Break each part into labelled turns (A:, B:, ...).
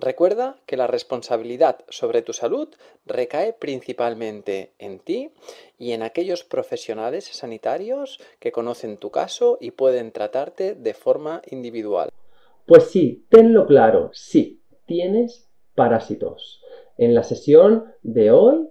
A: Recuerda que la responsabilidad sobre tu salud recae principalmente en ti y en aquellos profesionales sanitarios que conocen tu caso y pueden tratarte de forma individual.
B: Pues sí, tenlo claro, sí, tienes parásitos. En la sesión de hoy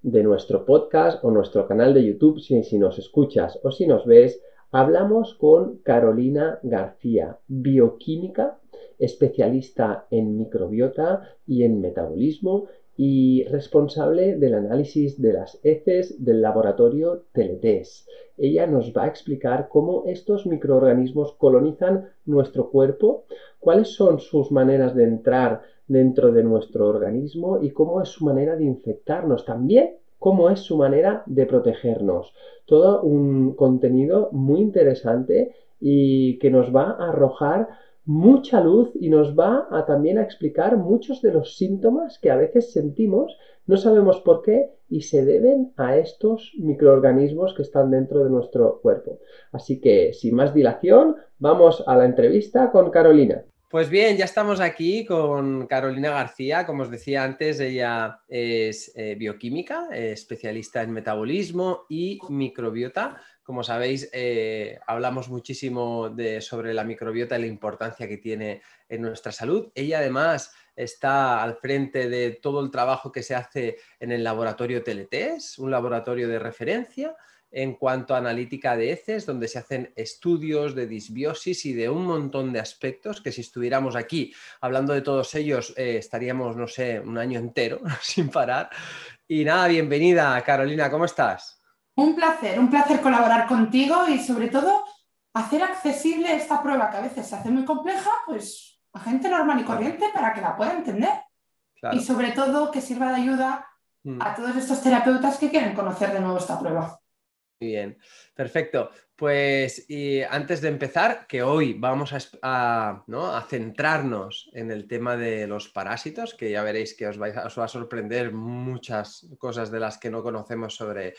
B: de nuestro podcast o nuestro canal de YouTube, si, nos escuchas o si nos ves, hablamos con Carolina García, bioquímica especialista en microbiota y en metabolismo y responsable del análisis de las heces del laboratorio Teletes. Ella nos va a explicar cómo estos microorganismos colonizan nuestro cuerpo, cuáles son sus maneras de entrar dentro de nuestro organismo y cómo es su manera de infectarnos. También cómo es su manera de protegernos. Todo un contenido muy interesante y que nos va a arrojar mucha luz y nos va también a explicar muchos de los síntomas que a veces sentimos, no sabemos por qué y se deben a estos microorganismos que están dentro de nuestro cuerpo. Así que, sin más dilación, vamos a la entrevista con Carolina.
A: Pues bien, ya estamos aquí con Carolina García. Como os decía antes, ella es eh, bioquímica, especialista en metabolismo y microbiota. Como sabéis, eh, hablamos muchísimo sobre la microbiota y la importancia que tiene en nuestra salud. Ella además está al frente de todo el trabajo que se hace en el laboratorio Teletes, un laboratorio de referencia en cuanto a analítica de heces, donde se hacen estudios de disbiosis y de un montón de aspectos que si estuviéramos aquí hablando de todos ellos eh, estaríamos, no sé, un año entero sin parar. Y nada, bienvenida Carolina, ¿cómo estás?
C: Un placer, un placer colaborar contigo y sobre todo hacer accesible esta prueba que a veces se hace muy compleja, pues a gente normal y corriente para que la pueda entender. Y sobre todo que sirva de ayuda mm. a todos estos terapeutas que quieren conocer de nuevo esta prueba.
A: Bien, perfecto. Pues antes de empezar, que hoy vamos a, centrarnos en el tema de los parásitos, que ya veréis que os, va a sorprender muchas cosas de las que no conocemos sobre,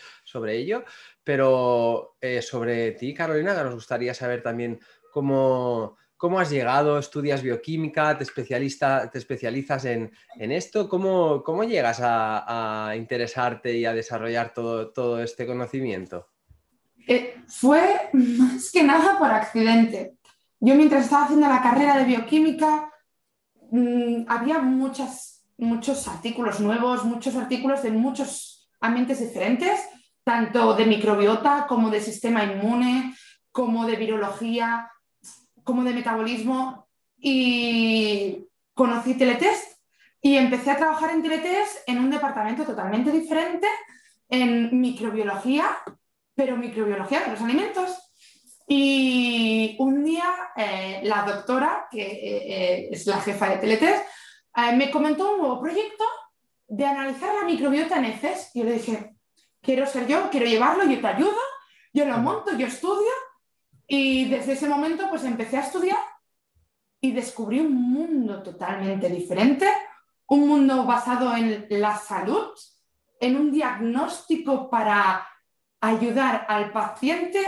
A: ello, pero eh, sobre ti, Carolina, nos gustaría saber también cómo, has llegado, estudias bioquímica, te, especialista, te especializas en, esto, ¿Cómo, cómo llegas a, a, interesarte y a desarrollar todo, todo este conocimiento.
C: Eh, fue más que nada por accidente. Yo mientras estaba haciendo la carrera de bioquímica, mm, había muchas, muchos artículos nuevos, muchos artículos de muchos ambientes diferentes, tanto de microbiota como de sistema inmune, como de virología, como de metabolismo. Y conocí Teletest y empecé a trabajar en Teletest en un departamento totalmente diferente, en microbiología pero microbiología de los alimentos. Y un día eh, la doctora, que eh, eh, es la jefa de Teletes, me comentó un nuevo proyecto de analizar la microbiota en heces. Y yo le dije, quiero ser yo, quiero llevarlo, yo te ayudo, yo lo monto, yo estudio. Y desde ese momento pues empecé a estudiar y descubrí un mundo totalmente diferente, un mundo basado en la salud, en un diagnóstico para ayudar al paciente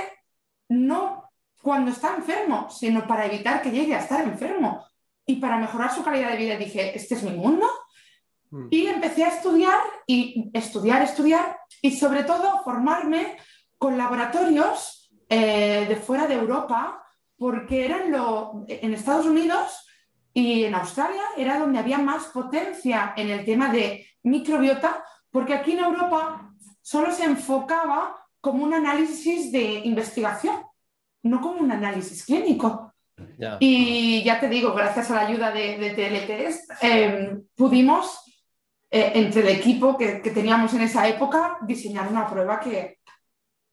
C: no cuando está enfermo, sino para evitar que llegue a estar enfermo y para mejorar su calidad de vida. Dije, este es mi mundo. Mm. Y empecé a estudiar y estudiar, estudiar y sobre todo formarme con laboratorios eh, de fuera de Europa porque eran lo, en Estados Unidos y en Australia era donde había más potencia en el tema de microbiota, porque aquí en Europa solo se enfocaba como un análisis de investigación, no como un análisis clínico. Y ya te digo, gracias a la ayuda de, de em, pudimos, eh, entre el equipo que, teníamos en esa época, diseñar una prueba que,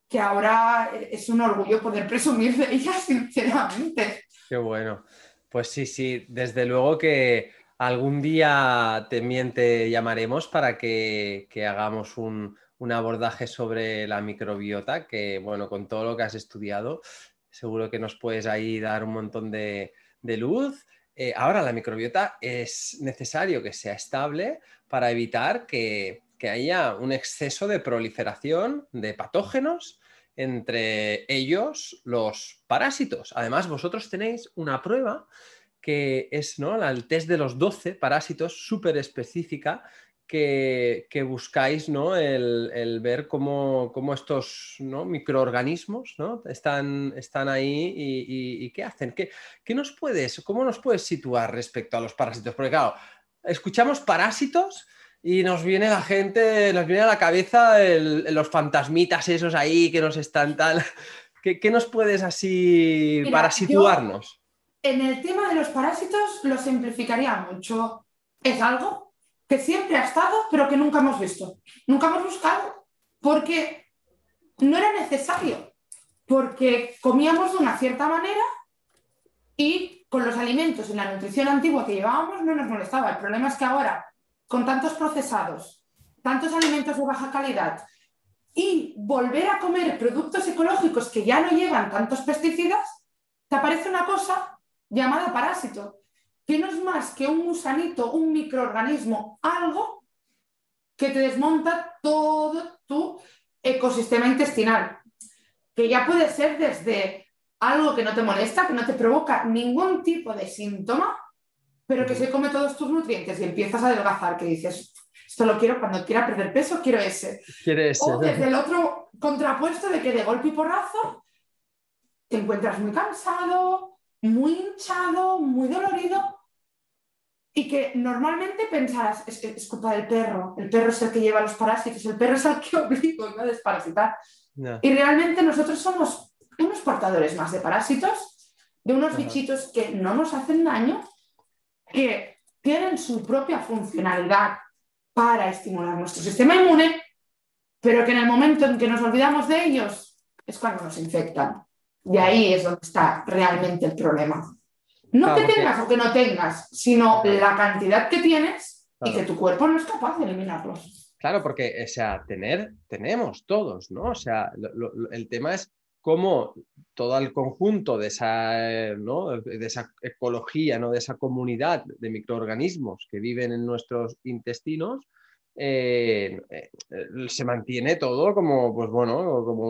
C: que ahora es un orgullo poder presumir de ella, sinceramente.
A: Qué bueno. Pues sí, sí, desde luego que algún día también te llamaremos para que, hagamos un, abordaje sobre la microbiota, que bueno, con todo lo que has estudiado, seguro que nos puedes ahí dar un montón de, luz. Eh, ahora, la microbiota es necesario que sea estable para evitar que, que haya un exceso de proliferación de patógenos entre ellos los parásitos. Además, vosotros tenéis una prueba que es ¿no? el test de los 12 parásitos súper específica que, buscáis ¿no? el, ver cómo, estos ¿no? microorganismos ¿no? están, están ahí y, qué hacen. ¿Qué, ¿Qué, nos puedes, ¿Cómo nos puedes situar respecto a los parásitos? Porque claro, escuchamos parásitos y nos viene la gente, nos viene a la cabeza los fantasmitas esos ahí que nos están tal. ¿Qué, nos puedes así para situarnos?
C: en el tema de los parásitos lo simplificaría mucho. Es algo que siempre ha estado, pero que nunca hemos visto. Nunca hemos buscado porque no era necesario, porque comíamos de una cierta manera y con los alimentos y la nutrición antigua que llevábamos no nos molestaba. El problema es que ahora con tantos procesados, tantos alimentos de baja calidad y volver a comer productos ecológicos que ya no llevan tantos pesticidas, te aparece una cosa llamada parásito, que no es más que un gusanito, un microorganismo, algo que te desmonta todo tu ecosistema intestinal, que ya puede ser desde algo que no te molesta, que no te provoca ningún tipo de síntoma, pero que se come todos tus nutrientes y empiezas a adelgazar, que dices, esto lo quiero cuando quiera perder peso, quiero ese. O desde el otro contrapuesto de que de golpe y porrazo te encuentras muy cansado, muy hinchado, muy dolorido y que normalmente pensarás, es, es culpa del perro, el perro es el que lleva los parásitos, el perro es el que obliga a desparasitar. Y realmente nosotros somos unos portadores más de parásitos, de unos bichitos que no nos hacen daño que tienen su propia funcionalidad para estimular nuestro sistema inmune, pero que en el momento en que nos olvidamos de ellos es cuando nos infectan. Y ahí es donde está realmente el problema. No que tengas o que no tengas, sino la cantidad que tienes y que tu cuerpo no es capaz de eliminarlos.
A: Claro, porque, o sea, tener, tenemos todos, ¿no? O sea, el tema es cómo todo el conjunto de esa, de esa ecología, ¿no? de esa comunidad de microorganismos que viven en nuestros intestinos, eh, eh, se mantiene todo como, pues bueno, como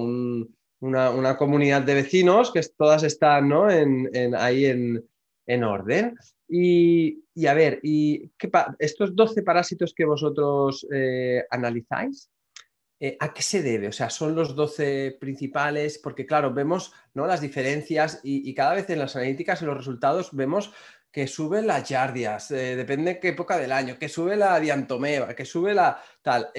A: una, comunidad de vecinos que todas están ahí en, orden. Y, a ver, y estos 12 parásitos que vosotros eh, analizáis, eh, ¿a qué se debe? O sea, son los 12 principales, porque claro, vemos ¿no? las diferencias y, cada vez en las analíticas y los resultados vemos que sube las yardias, eh, depende de qué época del año, que sube la diantomeba, que sube la tal.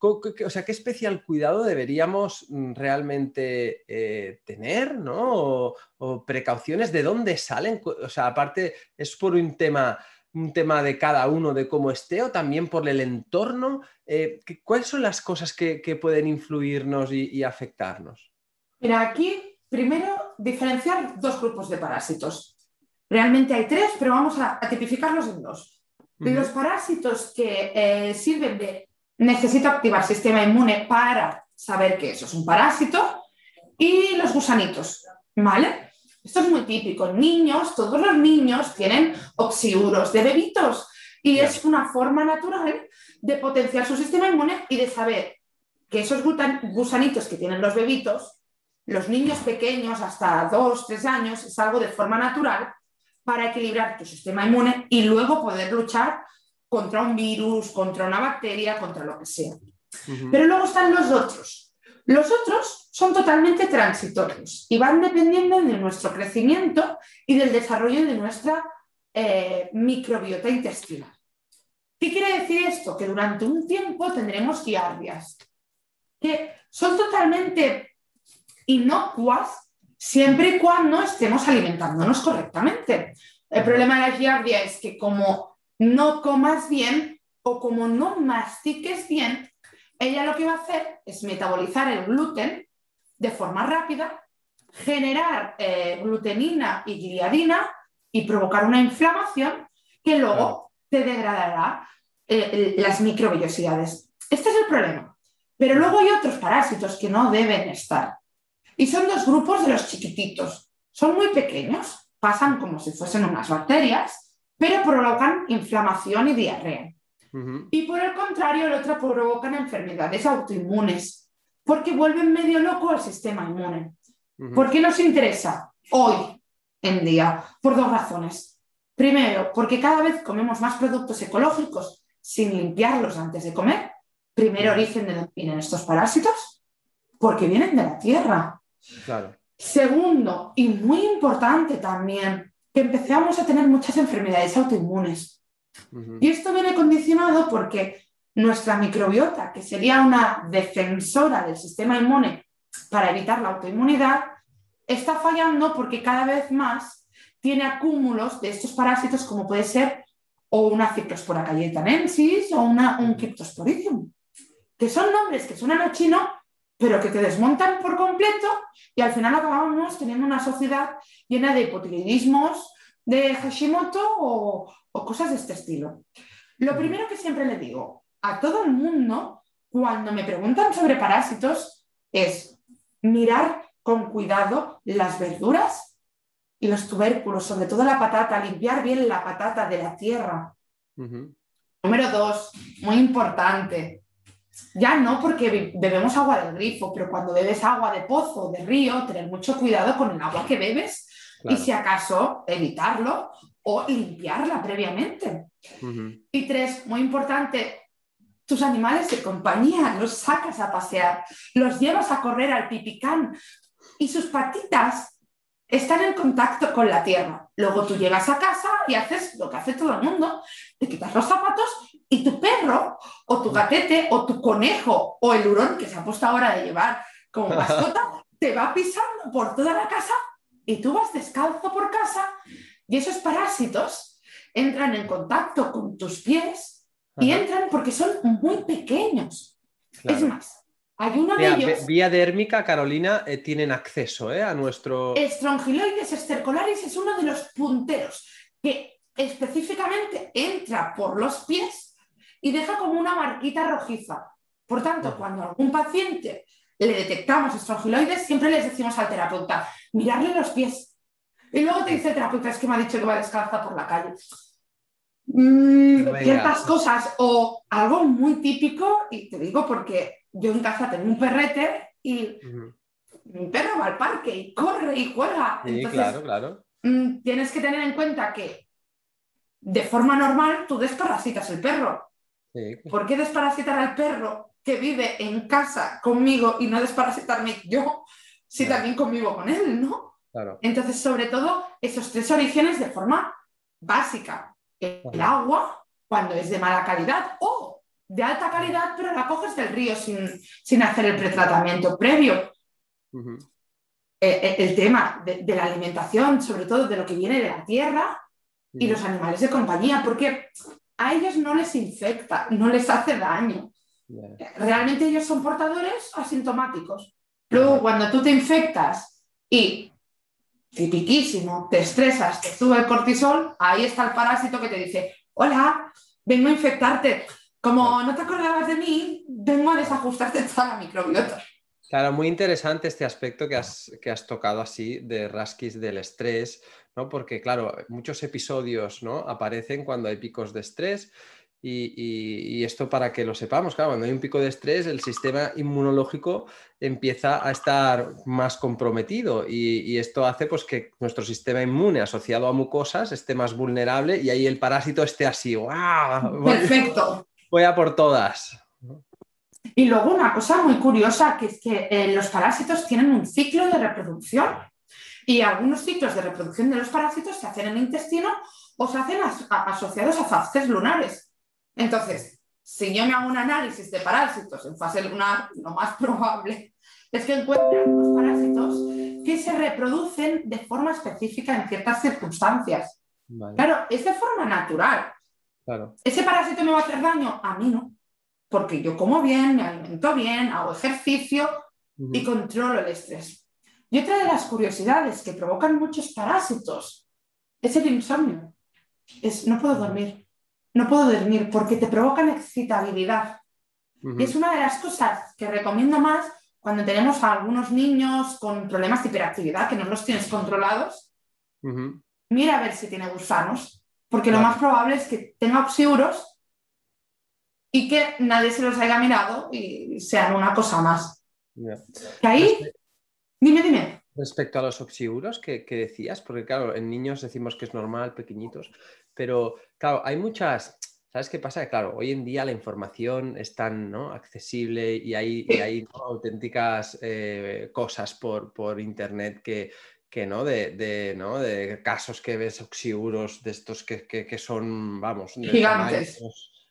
A: O sea, ¿qué especial cuidado deberíamos mm, realmente eh, tener, ¿no? o, precauciones de dónde salen. O sea, aparte, es por un tema un tema de cada uno, de cómo esté, o también por el entorno? Eh, ¿Cuáles son las cosas que, pueden influirnos y, afectarnos?
C: Mira, aquí primero diferenciar dos grupos de parásitos. Realmente hay tres, pero vamos a, tipificarlos en dos. Los parásitos que eh, sirven de necesito activar sistema inmune para saber que eso es un parásito y los gusanitos, ¿vale? Esto es muy típico. Niños, todos los niños tienen oxiuros de bebitos y es una forma natural de potenciar su sistema inmune y de saber que esos gusanitos que tienen los bebitos, los niños pequeños hasta dos, tres años, es algo de forma natural para equilibrar tu sistema inmune y luego poder luchar contra un virus, contra una bacteria, contra lo que sea. Pero luego están los otros, Los otros son totalmente transitorios y van dependiendo de nuestro crecimiento y del desarrollo de nuestra eh, microbiota intestinal. ¿Qué quiere decir esto? Que durante un tiempo tendremos giardias, que son totalmente inocuas siempre y cuando estemos alimentándonos correctamente. El problema de la giardia es que como no comas bien o como no mastiques bien, ella lo que va a hacer es metabolizar el gluten de forma rápida, generar eh, glutenina y gliadina y provocar una inflamación que luego te degradará eh, las microvellosidades. Este es el problema. Pero luego hay otros parásitos que no deben estar. Y son dos grupos de los chiquititos. Son muy pequeños, pasan como si fuesen unas bacterias, pero provocan inflamación y diarrea. Y por el contrario, el otro provocan enfermedades autoinmunes, porque vuelven medio loco al sistema inmune. ¿Por qué nos interesa hoy en día? Por dos razones. Primero, porque cada vez comemos más productos ecológicos sin limpiarlos antes de comer. Primer origen de donde vienen estos parásitos, porque vienen de la tierra. Segundo, y muy importante también, que empezamos a tener muchas enfermedades autoinmunes. Y esto viene condicionado porque nuestra microbiota, que sería una defensora del sistema inmune para evitar la autoinmunidad, está fallando porque cada vez más tiene acúmulos de estos parásitos como puede ser o una Cryptospora o una, un Cryptosporidium, que son nombres que suenan a chino, pero que te desmontan por completo y al final acabamos teniendo una sociedad llena de hipotiroidismos, de Hashimoto o, o cosas de este estilo. Lo primero que siempre le digo a todo el mundo cuando me preguntan sobre parásitos es mirar con cuidado las verduras y los tubérculos, sobre todo la patata, limpiar bien la patata de la tierra. Número dos, muy importante, ya no porque bebemos agua del grifo, pero cuando bebes agua de pozo o de río, tener mucho cuidado con el agua que bebes y si acaso evitarlo o limpiarla previamente. Y tres, muy importante, tus animales de compañía los sacas a pasear, los llevas a correr al pipicán y sus patitas están en contacto con la tierra. Luego tú llegas a casa y haces lo que hace todo el mundo, te quitas los zapatos y tu perro o tu gatete o tu conejo o el hurón que se ha puesto ahora de llevar como mascota te va pisando por toda la casa y tú vas descalzo por casa y esos parásitos entran en contacto con tus pies y entran porque son muy pequeños. Es más, hay uno de ellos.
A: Vía dérmica, Carolina, eh, tienen acceso eh, a nuestro.
C: Strongyloides estercolaris es uno de los punteros que específicamente entra por los pies y deja como una marquita rojiza. Por tanto, cuando algún paciente le detectamos estrongiloides, siempre les decimos al terapeuta, mirarle los pies, y luego te dice el terapeuta, es que me ha dicho que va descalza por la calle. Mm, ciertas cosas o algo muy típico, y te digo porque yo en casa tengo un perrete y mi perro va al parque y corre y juega.
A: Sí, claro, claro.
C: Mm, tienes que tener en cuenta que de forma normal tú desparasitas el perro. ¿Por qué desparasitar al perro que vive en casa conmigo y no desparasitarme yo si también convivo con él, no? Entonces, sobre todo, esos tres orígenes de forma básica. El agua, cuando es de mala calidad, o de alta calidad, pero la coges del río sin, hacer el pretratamiento previo. Eh, eh, el, tema de, la alimentación, sobre todo de lo que viene de la tierra y los animales de compañía, porque a ellos no les infecta, no les hace daño. Realmente ellos son portadores asintomáticos. Luego, cuando tú te infectas y tipiquísimo, te estresas, te sube el cortisol, ahí está el parásito que te dice, hola, vengo a infectarte. Como no te acordabas de mí, vengo a desajustarte toda la microbiota.
A: Claro, muy interesante este aspecto que has, que has tocado así de rasquis del estrés, ¿no? Porque, claro, muchos episodios ¿no? aparecen cuando hay picos de estrés y, esto para que lo sepamos, claro, cuando hay un pico de estrés, el sistema inmunológico empieza a estar más comprometido y, esto hace pues, que nuestro sistema inmune asociado a mucosas esté más vulnerable y ahí el parásito esté así.
C: Perfecto.
A: Voy a por todas.
C: Y luego una cosa muy curiosa, que es que eh, los parásitos tienen un ciclo de reproducción y algunos ciclos de reproducción de los parásitos se hacen en el intestino o se hacen asociados a fases lunares. Entonces, si yo me hago un análisis de parásitos en fase lunar, lo más probable es que encuentre algunos parásitos que se reproducen de forma específica en ciertas circunstancias. Claro, es de forma natural. ¿Ese parásito me va a hacer daño? A mí no. Porque yo como bien, me alimento bien, hago ejercicio y controlo el estrés. Y otra de las curiosidades que provocan muchos parásitos es el insomnio. Es no puedo dormir. No puedo dormir porque te provocan excitabilidad. Y es una de las cosas que recomiendo más cuando tenemos a algunos niños con problemas de hiperactividad que no los tienes controlados. Mira a ver si tiene gusanos, porque lo más probable es que tenga oxiuros y que nadie se los haya mirado y sean una cosa más. ahí Dime, dime.
A: Respecto a los oxiuros que, decías, porque claro, en niños decimos que es normal, pequeñitos, pero claro, hay muchas, ¿sabes qué pasa? Claro, hoy en día la información es tan ¿no? accesible y hay, hay auténticas eh, cosas por, por internet que, que ¿no? De, ¿no? de casos que ves oxiuros de estos que, son, vamos,
C: gigantes.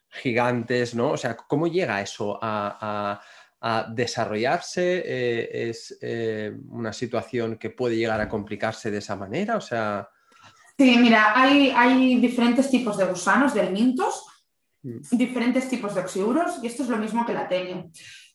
A: gigantes, ¿no? O sea, ¿cómo llega eso a a desarrollarse? Eh, ¿Es eh, una situación que puede llegar a complicarse de esa manera? O sea...
C: Sí, mira, hay, hay diferentes tipos de gusanos, de mintos, mm. diferentes tipos de oxiuros y esto es lo mismo que la tenia.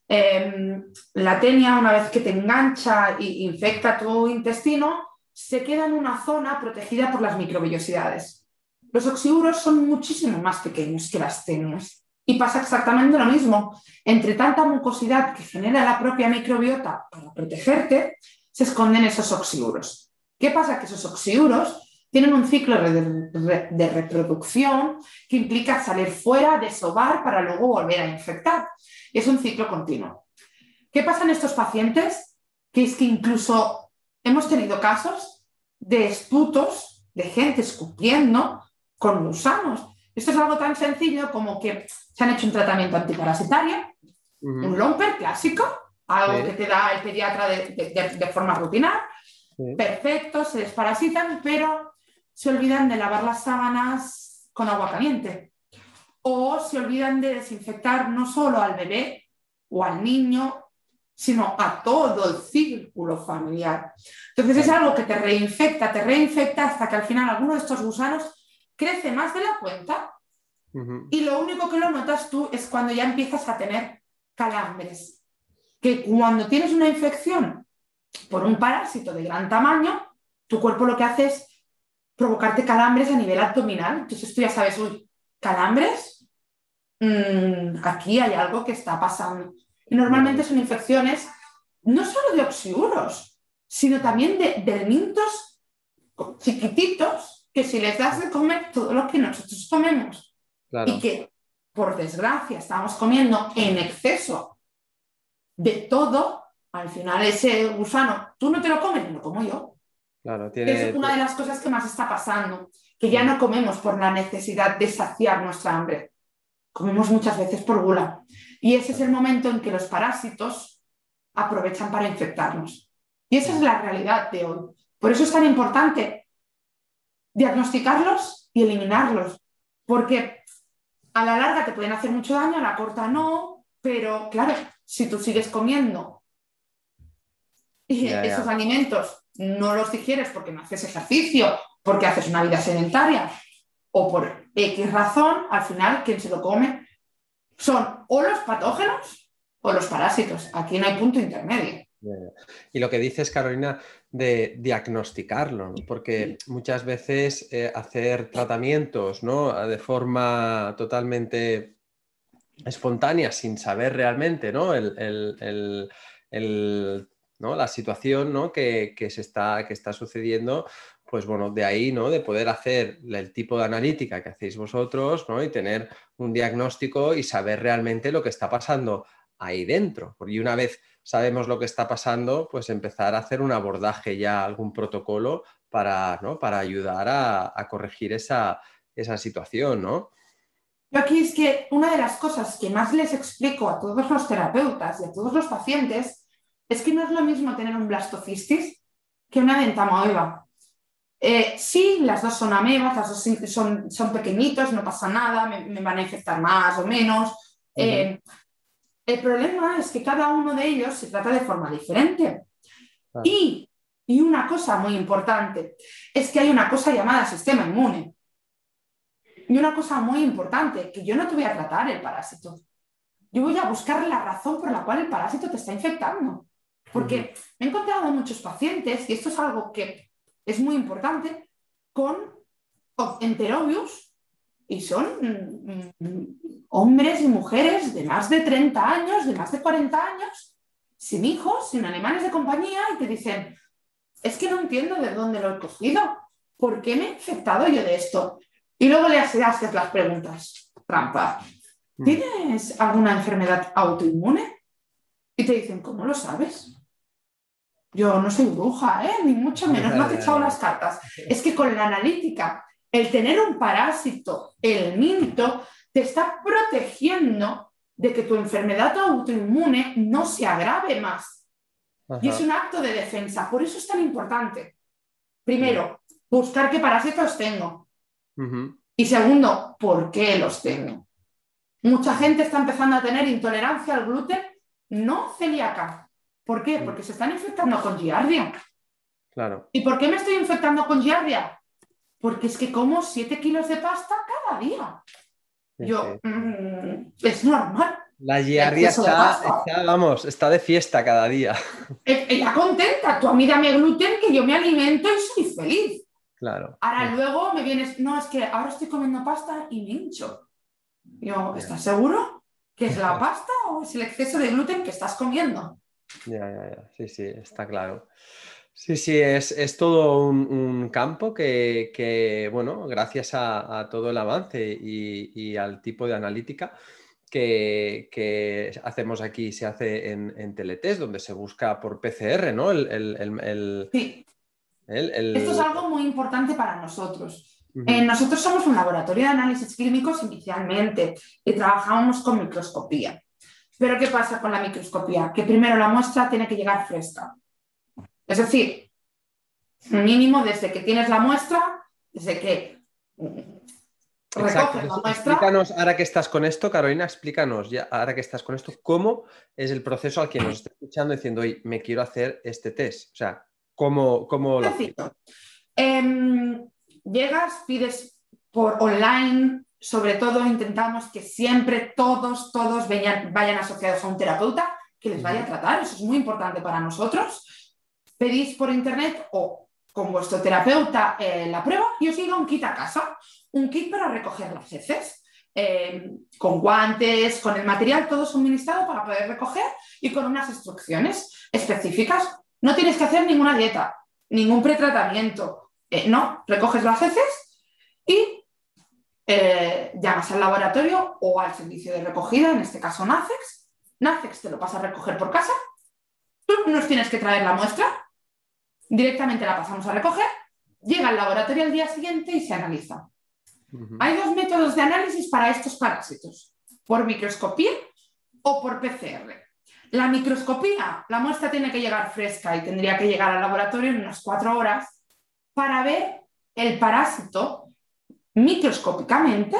C: Em, la tenia, una vez que te engancha e infecta tu intestino, se queda en una zona protegida por las microbillosidades. Los oxiuros son muchísimo más pequeños que las tenias. Y pasa exactamente lo mismo. Entre tanta mucosidad que genera la propia microbiota para protegerte, se esconden esos oxiuros. ¿Qué pasa? Que esos oxiuros tienen un ciclo de, reproducción que implica salir fuera, desovar para luego volver a infectar. Es un ciclo continuo. ¿Qué pasa en estos pacientes? Que es que incluso hemos tenido casos de esputos de gente escupiendo con gusanos esto es algo tan sencillo como que se han hecho un tratamiento antiparasitario, un lomper clásico, algo que te da el pediatra de, forma rutinaria. Perfecto, se desparasitan, pero se olvidan de lavar las sábanas con agua caliente. O se olvidan de desinfectar no solo al bebé o al niño, sino a todo el círculo familiar. Entonces es algo que te reinfecta, te reinfecta hasta que al final alguno de estos gusanos crece más de la cuenta y lo único que lo notas tú es cuando ya empiezas a tener calambres. Que cuando tienes una infección por un parásito de gran tamaño, tu cuerpo lo que hace es provocarte calambres a nivel abdominal. Entonces tú ya sabes, uy, calambres, mm, aquí hay algo que está pasando. Y normalmente son infecciones no solo de oxiuros, sino también de, de chiquititos que si les das de comer todo lo que nosotros comemos y que, por desgracia, estamos comiendo en exceso de todo, al final ese gusano, tú no te lo comes, lo como yo. Es una de las cosas que más está pasando, que ya no comemos por la necesidad de saciar nuestra hambre, comemos muchas veces por gula. Y ese es el momento en que los parásitos aprovechan para infectarnos. Y esa es la realidad de hoy. Por eso es tan importante diagnosticarlos y eliminarlos, porque a la larga te pueden hacer mucho daño, a la corta no, pero claro, si tú sigues comiendo esos alimentos no los digieres porque no haces ejercicio, porque haces una vida sedentaria o por X razón, al final quien se lo come son o los patógenos o los parásitos. Aquí no hay punto intermedio.
A: Y lo que dices, Carolina, de diagnosticarlo, porque muchas veces eh, hacer tratamientos de forma totalmente espontánea, sin saber realmente ¿no? La situación que, se está, que está sucediendo, pues bueno, de ahí, ¿no? De poder hacer el tipo de analítica que hacéis vosotros, ¿no? Y tener un diagnóstico y saber realmente lo que está pasando ahí dentro. Porque una vez sabemos lo que está pasando, pues empezar a hacer un abordaje ya, algún protocolo para, para ayudar a, corregir esa, situación, ¿no?
C: Yo aquí es que una de las cosas que más les explico a todos los terapeutas y a todos los pacientes es que no es lo mismo tener un blastocistis que una dentamoeba. Eh, sí, las dos son amebas, las dos son, son pequeñitos, no pasa nada, me, van a infectar más o menos. Eh, el problema es que cada uno de ellos se trata de forma diferente. Y, y una cosa muy importante es que hay una cosa llamada sistema inmune. Y una cosa muy importante, que yo no te voy a tratar el parásito. Yo voy a buscar la razón por la cual el parásito te está infectando. Porque he encontrado muchos pacientes, y esto es algo que es muy importante, con enterobius, y son mm, mm, hombres y mujeres de más de 30 años, de más de 40 años, sin hijos, sin animales de compañía, y te dicen, es que no entiendo de dónde lo he cogido, ¿por qué me he infectado yo de esto? Y luego le haces las preguntas, trampa. Mm. ¿Tienes alguna enfermedad autoinmune? Y te dicen, ¿cómo lo sabes? Yo no soy bruja, ¿eh? ni mucho menos, no he echado las cartas. Es que con la analítica, el tener un parásito, el minto, te está protegiendo de que tu enfermedad autoinmune no se agrave más. Y es un acto de defensa. Por eso es tan importante. Primero, buscar qué parásitos tengo. Y segundo, ¿por qué los tengo? Mucha gente está empezando a tener intolerancia al gluten no celíaca, ¿Por qué? Porque se están infectando con giardia.
A: Claro.
C: ¿Y por qué me estoy infectando con giardia? Porque es que como 7 kilos de pasta cada día. Yo, mm, es normal.
A: La giardia está, vamos, está de fiesta cada día.
C: Ella contenta, tú a mí dame gluten que yo me alimento y soy feliz.
A: Claro.
C: Ahora luego me vienes, no, es que ahora estoy comiendo pasta y me hincho. Yo, ¿estás seguro que es la pasta o es el exceso de gluten que estás comiendo?
A: Ya, ya, ya. Sí, sí, está claro. Sí, sí, es, todo un, campo que, bueno, gracias a, todo el avance y, al tipo de analítica que, hacemos aquí, se hace en, en, Teletest, donde se busca por PCR, ¿no? El,
C: sí. Esto es algo muy importante para nosotros. Eh, nosotros somos un laboratorio de análisis clínicos inicialmente y trabajamos con microscopía. Pero ¿qué pasa con la microscopía? Que primero la muestra tiene que llegar fresca. Es decir, mínimo desde que tienes la muestra, desde que recoges la muestra.
A: Explícanos, ahora que estás con esto, Carolina, explícanos, ya, ahora que estás con esto, cómo es el proceso al que nos está escuchando diciendo, oye, me quiero hacer este test. O sea, ¿cómo, cómo lo
C: em, llegas, pides por online sobre todo intentamos que siempre todos, todos vayan, asociados a un terapeuta que les vaya a tratar, eso es muy importante para nosotros. Pedís por internet o con vuestro terapeuta eh, la prueba y os llega un kit a casa, un kit para recoger las heces. Eh, con guantes, con el material todo suministrado para poder recoger y con unas instrucciones específicas. No tienes que hacer ninguna dieta, ningún pretratamiento. Eh, no, recoges las heces y eh, llamas al laboratorio o al servicio de recogida, en este caso NACEX. NACEX te lo pasa a recoger por casa. Tú nos tienes que traer la muestra, directamente la pasamos a recoger, llega al laboratorio al día siguiente y se analiza. Hay dos métodos de análisis para estos parásitos, por microscopía o por PCR. La microscopía, la muestra tiene que llegar fresca y tendría que llegar al laboratorio en unas cuatro horas para ver el parásito microscópicamente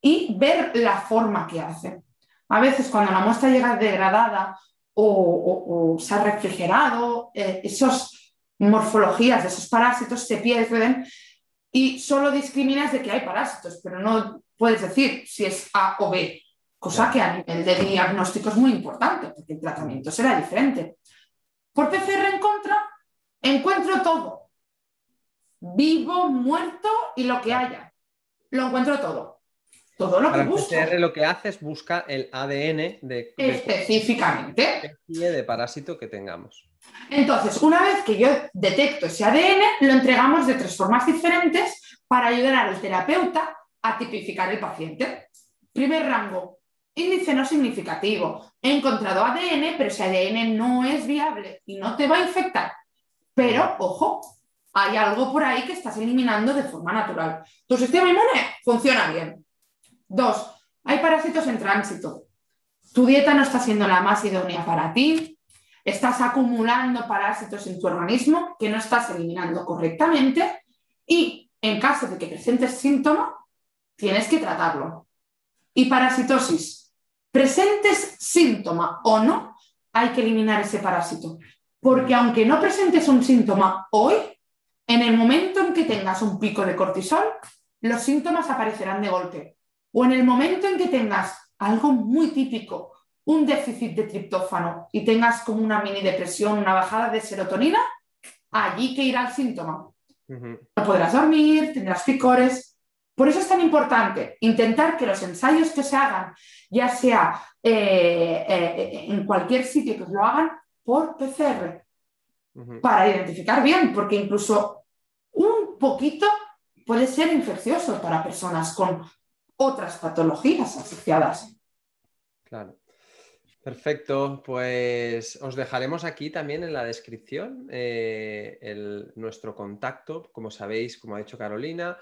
C: y ver la forma que hace. A veces cuando la muestra llega degradada o, se ha refrigerado, eh, esas morfologías de esos parásitos se pierden y solo discriminas de que hay parásitos, pero no puedes decir si es A o B, cosa que a nivel de diagnóstico es muy importante, porque el tratamiento será diferente. Por PCR en contra, encuentro todo, vivo, muerto y lo que haya lo encuentro todo. Todo lo que busco.
A: PCR lo que hace es busca el ADN de,
C: específicamente
A: de parásito que tengamos.
C: Entonces, una vez que yo detecto ese ADN, lo entregamos de tres formas diferentes para ayudar al terapeuta a tipificar el paciente. Primer rango, índice no significativo. He encontrado ADN, pero ese ADN no es viable y no te va a infectar. Pero, ojo, hay algo por ahí que estás eliminando de forma natural. Tu sistema inmune funciona bien. Dos, hay parásitos en tránsito. Tu dieta no está siendo la más idónea para ti, estás acumulando parásitos en tu organismo que no estás eliminando correctamente y en caso de que presentes síntomas, tienes que tratarlo. Y parasitosis, presentes síntoma o no, hay que eliminar ese parásito. Porque aunque no presentes un síntoma hoy, en el momento en que tengas un pico de cortisol, los síntomas aparecerán de golpe. O en el momento en que tengas algo muy típico, un déficit de triptófano y tengas como una mini depresión, una bajada de serotonina, allí que irá el síntoma. No podrás dormir, tendrás picores. Por eso es tan importante intentar que los ensayos que se hagan, ya sea eh, eh, en cualquier sitio que lo hagan, por PCR, para identificar bien, porque incluso un poquito puede ser infeccioso para personas con otras patologías asociadas.
A: Claro. Perfecto, pues os dejaremos aquí también en la descripción eh, nuestro contacto, como sabéis, como ha dicho Carolina,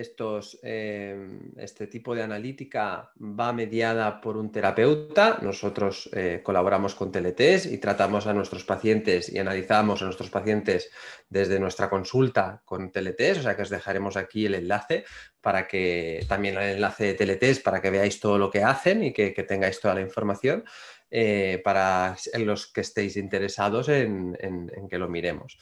A: estos, em, este tipo de analítica va mediada por un terapeuta. Nosotros eh, colaboramos con Teletés y tratamos a nuestros pacientes y analizamos a nuestros pacientes desde nuestra consulta con Teletés. O sea que os dejaremos aquí el enlace para que también el enlace de Teletés para que veáis todo lo que hacen y que, tengáis toda la información. Eh, para los que estéis interesados en que lo miremos.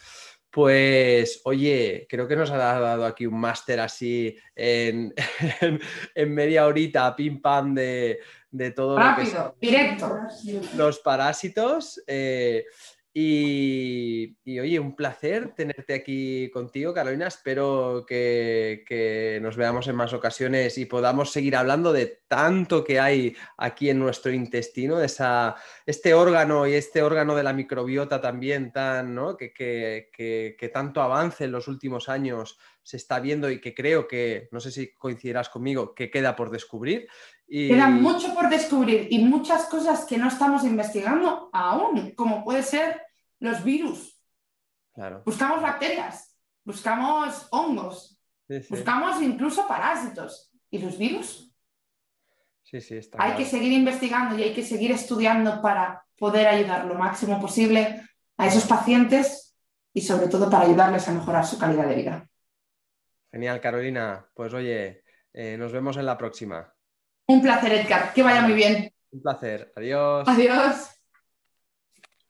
A: Pues, oye, creo que nos ha dado aquí un máster así en, media horita, pim pam, de, todo
C: Rápido, lo que directo.
A: Los parásitos. Eh, y, oye, un placer tenerte aquí contigo, Carolina. Espero que, nos veamos en más ocasiones y podamos seguir hablando de tanto que hay aquí en nuestro intestino, de esa, este órgano y este órgano de la microbiota también tan, ¿no? que, que, tanto avance en los últimos años se está viendo y que creo que, no sé si coincidirás conmigo, que queda por descubrir.
C: Y... Queda mucho por descubrir y muchas cosas que no estamos investigando aún, como puede ser los virus. Buscamos bacterias, buscamos hongos, buscamos incluso parásitos. ¿Y los virus?
A: Sí, sí, está
C: hay que seguir investigando y hay que seguir estudiando para poder ayudar lo máximo posible a esos pacientes y sobre todo para ayudarles a mejorar su calidad de vida.
A: Genial, Carolina. Pues oye, eh, nos vemos en la próxima.
C: Un placer, Edgar. Que vaya muy bien.
A: Un placer. Adiós.
C: Adiós.